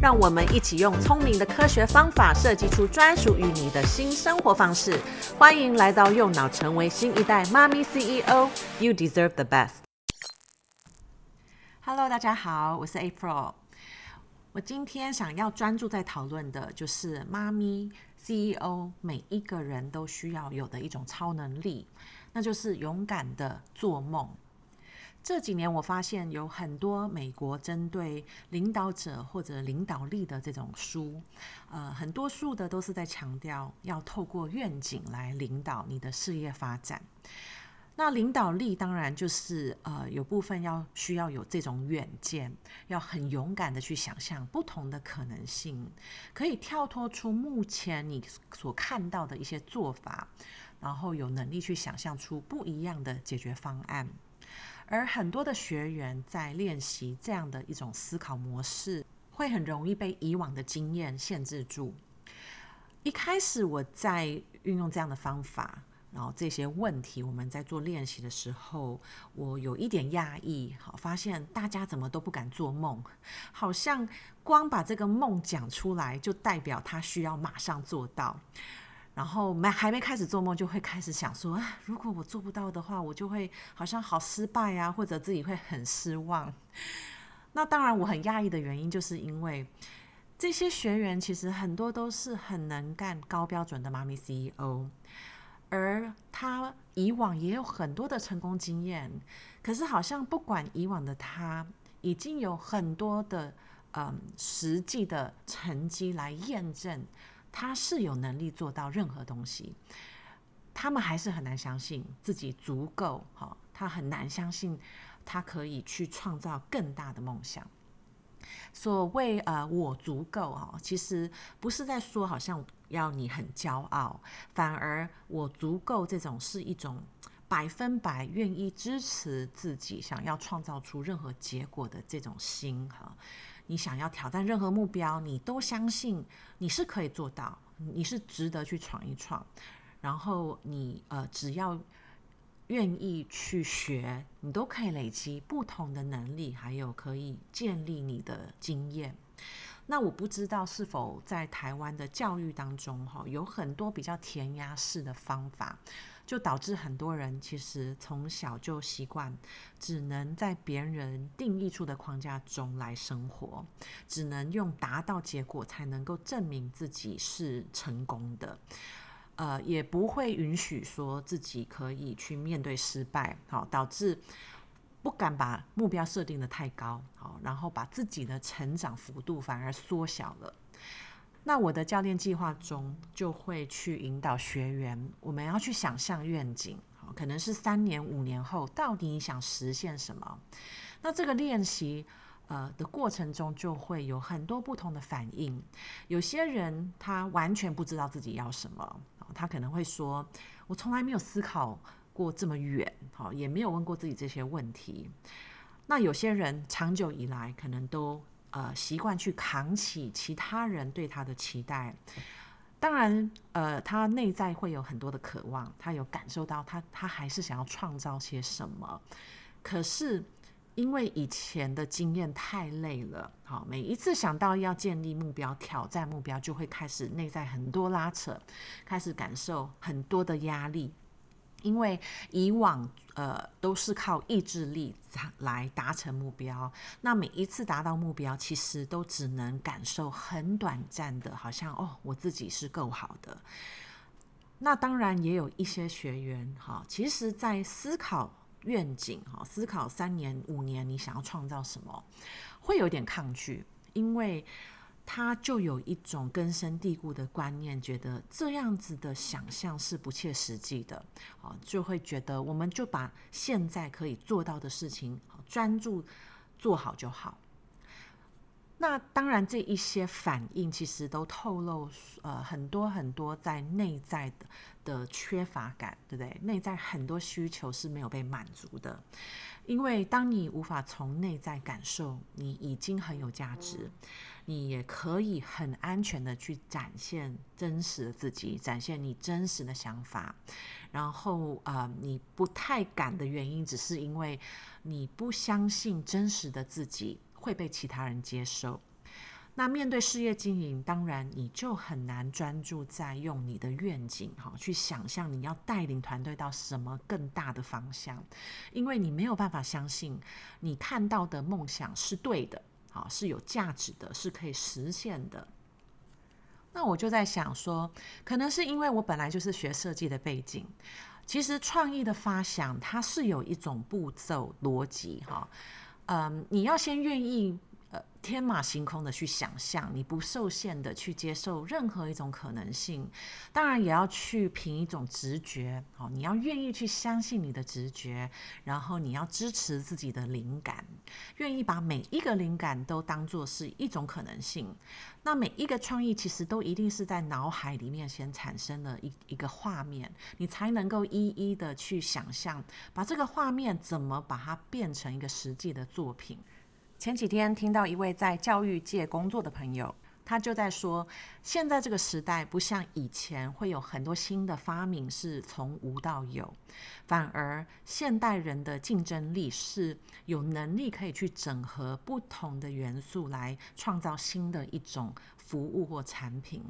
让我们一起用聪明的科学方法设计出专属于你的新生活方式。欢迎来到右脑，成为新一代妈咪 CEO。You deserve the best。Hello，大家好，我是 April。我今天想要专注在讨论的就是妈咪 CEO 每一个人都需要有的一种超能力，那就是勇敢的做梦。这几年，我发现有很多美国针对领导者或者领导力的这种书，呃，很多书的都是在强调要透过愿景来领导你的事业发展。那领导力当然就是呃，有部分要需要有这种远见，要很勇敢的去想象不同的可能性，可以跳脱出目前你所看到的一些做法，然后有能力去想象出不一样的解决方案。而很多的学员在练习这样的一种思考模式，会很容易被以往的经验限制住。一开始我在运用这样的方法，然后这些问题我们在做练习的时候，我有一点讶异，好，发现大家怎么都不敢做梦，好像光把这个梦讲出来，就代表他需要马上做到。然后没还没开始做梦，就会开始想说啊，如果我做不到的话，我就会好像好失败啊，或者自己会很失望。那当然，我很讶异的原因，就是因为这些学员其实很多都是很能干、高标准的妈咪 CEO，而他以往也有很多的成功经验，可是好像不管以往的他，已经有很多的嗯实际的成绩来验证。他是有能力做到任何东西，他们还是很难相信自己足够好，他很难相信他可以去创造更大的梦想。所谓呃，我足够啊，其实不是在说好像要你很骄傲，反而我足够这种是一种百分百愿意支持自己想要创造出任何结果的这种心哈。你想要挑战任何目标，你都相信你是可以做到，你是值得去闯一闯。然后你呃，只要愿意去学，你都可以累积不同的能力，还有可以建立你的经验。那我不知道是否在台湾的教育当中，哈，有很多比较填鸭式的方法。就导致很多人其实从小就习惯，只能在别人定义出的框架中来生活，只能用达到结果才能够证明自己是成功的，呃，也不会允许说自己可以去面对失败，好，导致不敢把目标设定得太高，好，然后把自己的成长幅度反而缩小了。那我的教练计划中就会去引导学员，我们要去想象愿景，好可能是三年、五年后，到底你想实现什么？那这个练习，呃的过程中，就会有很多不同的反应。有些人他完全不知道自己要什么，他可能会说：“我从来没有思考过这么远，好，也没有问过自己这些问题。”那有些人长久以来可能都。呃，习惯去扛起其他人对他的期待，当然，呃，他内在会有很多的渴望，他有感受到他他还是想要创造些什么，可是因为以前的经验太累了，好，每一次想到要建立目标、挑战目标，就会开始内在很多拉扯，开始感受很多的压力。因为以往呃都是靠意志力来达成目标，那每一次达到目标，其实都只能感受很短暂的，好像哦我自己是够好的。那当然也有一些学员哈，其实在思考愿景哈，思考三年五年你想要创造什么，会有点抗拒，因为。他就有一种根深蒂固的观念，觉得这样子的想象是不切实际的，啊，就会觉得我们就把现在可以做到的事情专注做好就好。那当然，这一些反应其实都透露呃很多很多在内在的的缺乏感，对不对？内在很多需求是没有被满足的。因为当你无法从内在感受你已经很有价值，你也可以很安全的去展现真实的自己，展现你真实的想法。然后呃，你不太敢的原因，只是因为你不相信真实的自己会被其他人接受。那面对事业经营，当然你就很难专注在用你的愿景哈去想象你要带领团队到什么更大的方向，因为你没有办法相信你看到的梦想是对的，啊，是有价值的，是可以实现的。那我就在想说，可能是因为我本来就是学设计的背景，其实创意的发想它是有一种步骤逻辑哈，嗯，你要先愿意。呃，天马行空的去想象，你不受限的去接受任何一种可能性，当然也要去凭一种直觉，好，你要愿意去相信你的直觉，然后你要支持自己的灵感，愿意把每一个灵感都当作是一种可能性。那每一个创意其实都一定是在脑海里面先产生了一一个画面，你才能够一一的去想象，把这个画面怎么把它变成一个实际的作品。前几天听到一位在教育界工作的朋友，他就在说，现在这个时代不像以前会有很多新的发明是从无到有，反而现代人的竞争力是有能力可以去整合不同的元素来创造新的一种服务或产品。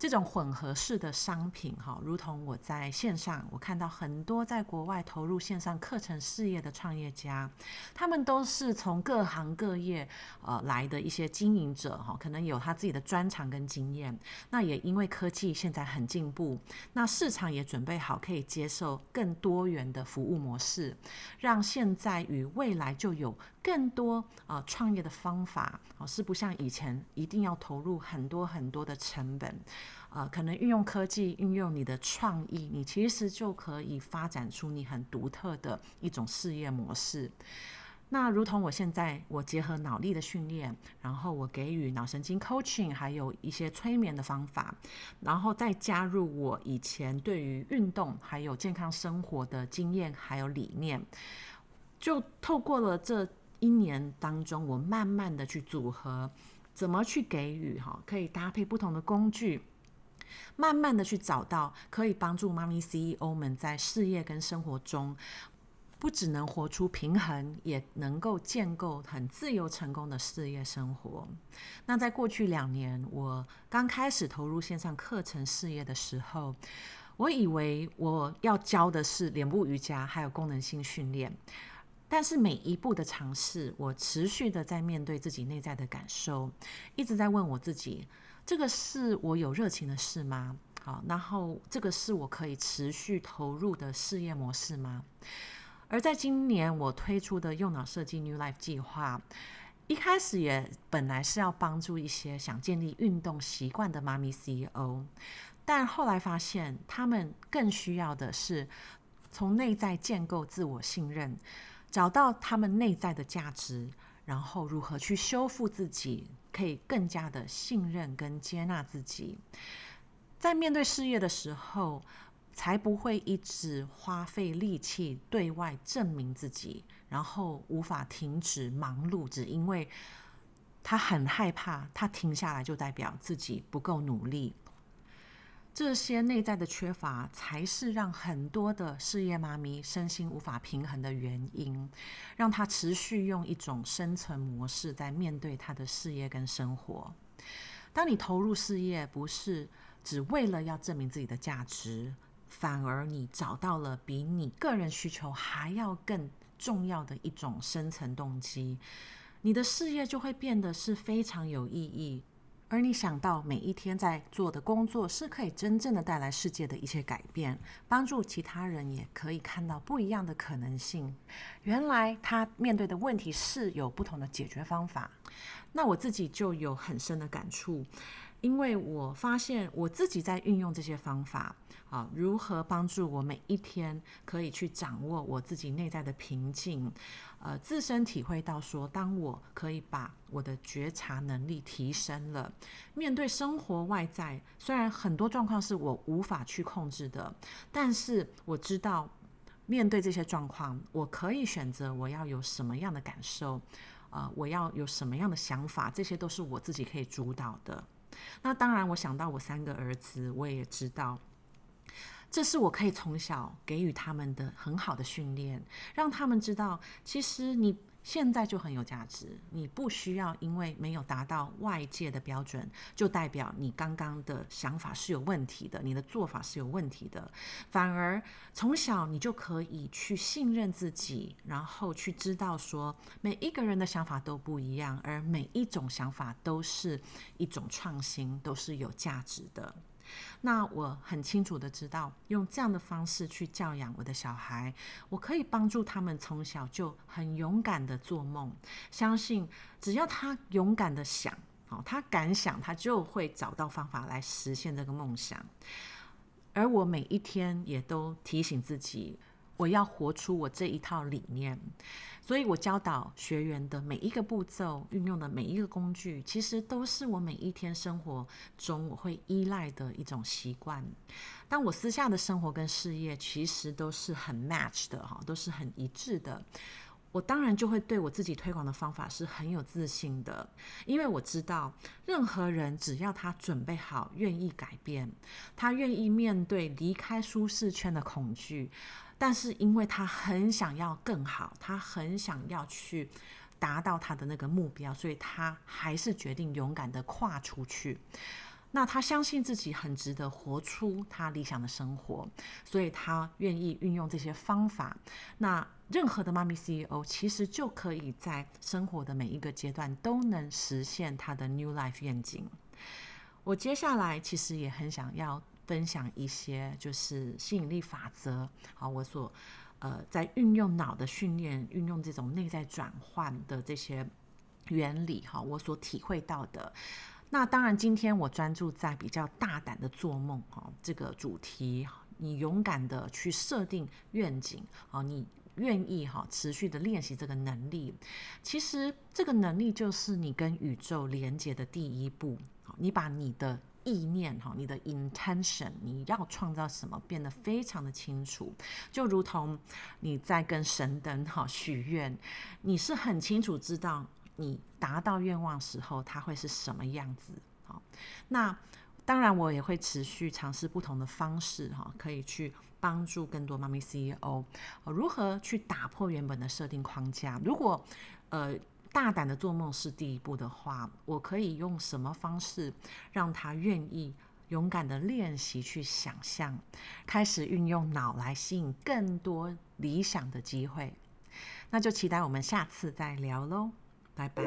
这种混合式的商品，哈，如同我在线上，我看到很多在国外投入线上课程事业的创业家，他们都是从各行各业呃来的一些经营者，哈，可能有他自己的专长跟经验。那也因为科技现在很进步，那市场也准备好可以接受更多元的服务模式，让现在与未来就有更多啊创业的方法，哦，是不像以前一定要投入很多很多的成本。啊，可能运用科技，运用你的创意，你其实就可以发展出你很独特的一种事业模式。那如同我现在，我结合脑力的训练，然后我给予脑神经 coaching，还有一些催眠的方法，然后再加入我以前对于运动还有健康生活的经验还有理念，就透过了这一年当中，我慢慢的去组合，怎么去给予哈，可以搭配不同的工具。慢慢的去找到可以帮助妈咪 CEO 们在事业跟生活中，不只能活出平衡，也能够建构很自由成功的事业生活。那在过去两年，我刚开始投入线上课程事业的时候，我以为我要教的是脸部瑜伽还有功能性训练，但是每一步的尝试，我持续的在面对自己内在的感受，一直在问我自己。这个是我有热情的事吗？好，然后这个是我可以持续投入的事业模式吗？而在今年我推出的右脑设计 New Life 计划，一开始也本来是要帮助一些想建立运动习惯的妈咪 CEO，但后来发现他们更需要的是从内在建构自我信任，找到他们内在的价值。然后如何去修复自己，可以更加的信任跟接纳自己，在面对事业的时候，才不会一直花费力气对外证明自己，然后无法停止忙碌，只因为他很害怕，他停下来就代表自己不够努力。这些内在的缺乏，才是让很多的事业妈咪身心无法平衡的原因，让她持续用一种生存模式在面对她的事业跟生活。当你投入事业，不是只为了要证明自己的价值，反而你找到了比你个人需求还要更重要的一种生存动机，你的事业就会变得是非常有意义。而你想到每一天在做的工作是可以真正的带来世界的一些改变，帮助其他人也可以看到不一样的可能性。原来他面对的问题是有不同的解决方法。那我自己就有很深的感触，因为我发现我自己在运用这些方法，啊，如何帮助我每一天可以去掌握我自己内在的平静，呃，自身体会到说，当我可以把我的觉察能力提升了，面对生活外在，虽然很多状况是我无法去控制的，但是我知道面对这些状况，我可以选择我要有什么样的感受，呃，我要有什么样的想法，这些都是我自己可以主导的。那当然，我想到我三个儿子，我也知道，这是我可以从小给予他们的很好的训练，让他们知道，其实你现在就很有价值，你不需要因为没有达到外界的标准，就代表你刚刚的想法是有问题的，你的做法是有问题的。反而从小你就可以去信任自己，然后去知道说，每一个人的想法都不一样，而每一种想法都是一种创新，都是有价值的。那我很清楚的知道，用这样的方式去教养我的小孩，我可以帮助他们从小就很勇敢的做梦，相信只要他勇敢的想，哦，他敢想，他就会找到方法来实现这个梦想。而我每一天也都提醒自己。我要活出我这一套理念，所以我教导学员的每一个步骤，运用的每一个工具，其实都是我每一天生活中我会依赖的一种习惯。但我私下的生活跟事业其实都是很 match 的哈，都是很一致的。我当然就会对我自己推广的方法是很有自信的，因为我知道任何人只要他准备好，愿意改变，他愿意面对离开舒适圈的恐惧，但是因为他很想要更好，他很想要去达到他的那个目标，所以他还是决定勇敢地跨出去。那他相信自己很值得活出他理想的生活，所以他愿意运用这些方法。那任何的妈咪 CEO 其实就可以在生活的每一个阶段都能实现他的 New Life 愿景。我接下来其实也很想要分享一些就是吸引力法则，好，我所呃在运用脑的训练，运用这种内在转换的这些原理，哈，我所体会到的。那当然，今天我专注在比较大胆的做梦哈这个主题，你勇敢的去设定愿景啊，你愿意哈持续的练习这个能力，其实这个能力就是你跟宇宙连接的第一步。你把你的意念哈，你的 intention，你要创造什么变得非常的清楚，就如同你在跟神灯哈许愿，你是很清楚知道。你达到愿望时候，它会是什么样子？好，那当然我也会持续尝试不同的方式，哈，可以去帮助更多妈咪 CEO 如何去打破原本的设定框架。如果呃大胆的做梦是第一步的话，我可以用什么方式让他愿意勇敢的练习去想象，开始运用脑来吸引更多理想的机会？那就期待我们下次再聊喽。拜拜。